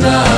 Krishna.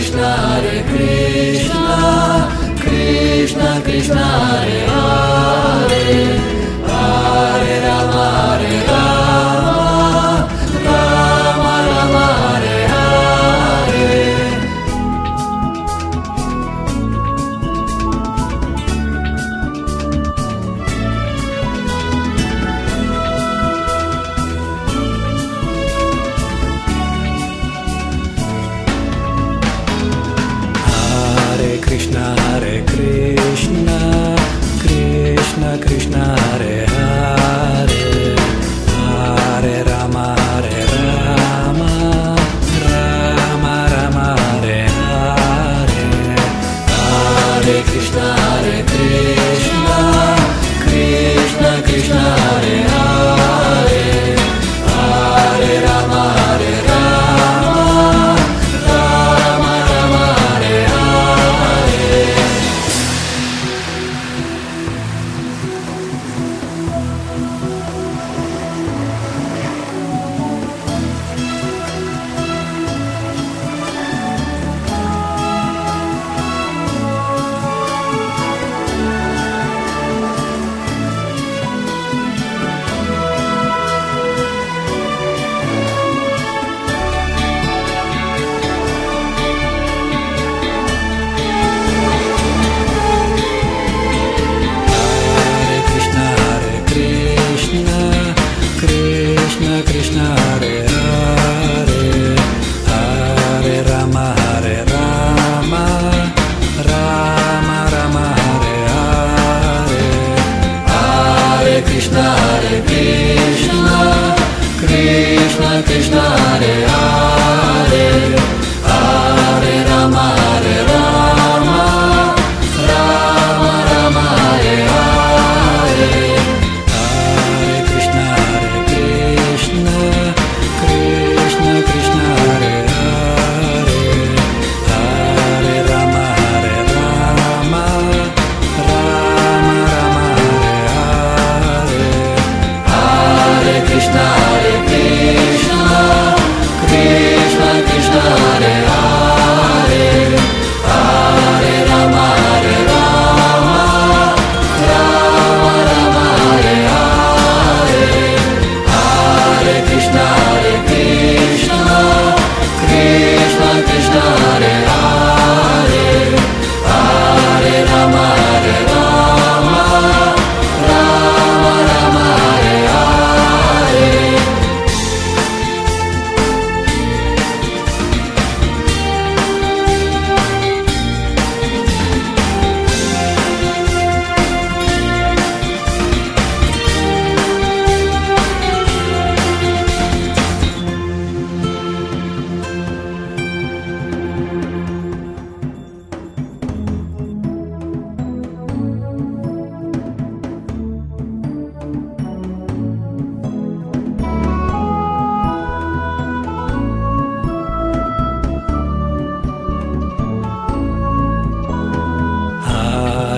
Krishna Hare Krishna Krishna Krishna Hare Hare Krishna